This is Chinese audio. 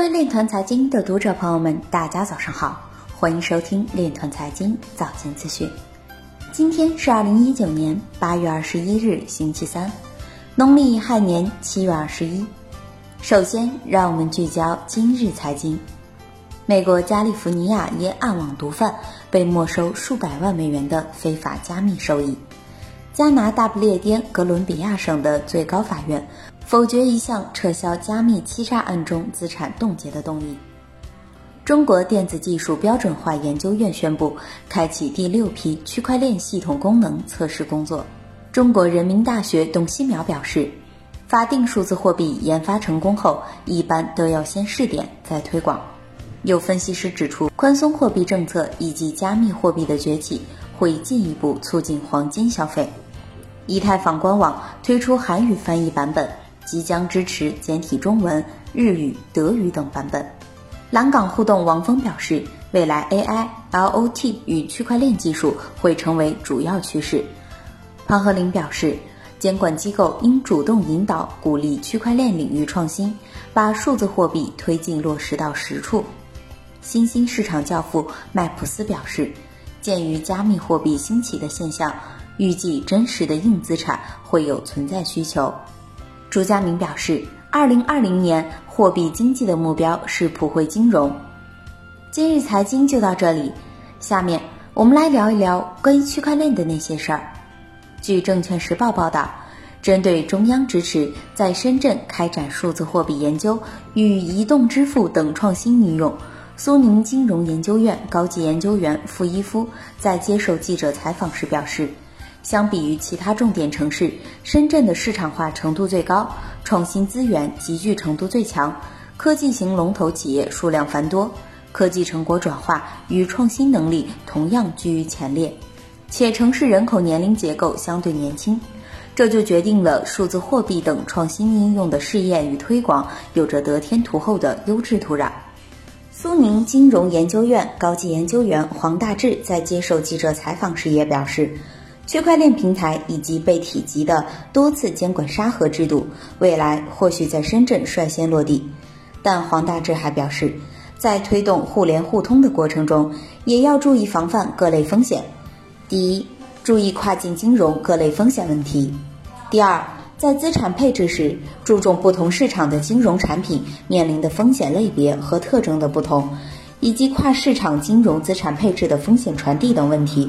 各位链团财经的读者朋友们，大家早上好，欢迎收听链团财经早间资讯。今天是二零一九年八月二十一日，星期三，农历亥年七月二十一。首先，让我们聚焦今日财经。美国加利福尼亚因暗网毒贩被没收数百万美元的非法加密收益。加拿大不列颠哥伦比亚省的最高法院否决一项撤销加密欺诈案中资产冻结的动议。中国电子技术标准化研究院宣布开启第六批区块链系统功能测试工作。中国人民大学董希淼表示，法定数字货币研发成功后，一般都要先试点再推广。有分析师指出，宽松货币政策以及加密货币的崛起会进一步促进黄金消费。以太坊官网推出韩语翻译版本，即将支持简体中文、日语、德语等版本。蓝港互动王峰表示，未来 AI、LOT 与区块链技术会成为主要趋势。庞和林表示，监管机构应主动引导、鼓励区块链领域创新，把数字货币推进落实到实处。新兴市场教父麦普斯表示，鉴于加密货币兴起的现象。预计真实的硬资产会有存在需求。朱家明表示，二零二零年货币经济的目标是普惠金融。今日财经就到这里，下面我们来聊一聊关于区块链的那些事儿。据证券时报报道，针对中央支持在深圳开展数字货币研究与移动支付等创新应用，苏宁金融研究院高级研究员付一夫在接受记者采访时表示。相比于其他重点城市，深圳的市场化程度最高，创新资源集聚程度最强，科技型龙头企业数量繁多，科技成果转化与创新能力同样居于前列，且城市人口年龄结构相对年轻，这就决定了数字货币等创新应用的试验与推广有着得天独厚的优质土壤。苏宁金融研究院高级研究员黄大志在接受记者采访时也表示。区块链平台以及被提及的多次监管沙盒制度，未来或许在深圳率先落地。但黄大志还表示，在推动互联互通的过程中，也要注意防范各类风险。第一，注意跨境金融各类风险问题；第二，在资产配置时，注重不同市场的金融产品面临的风险类别和特征的不同，以及跨市场金融资产配置的风险传递等问题。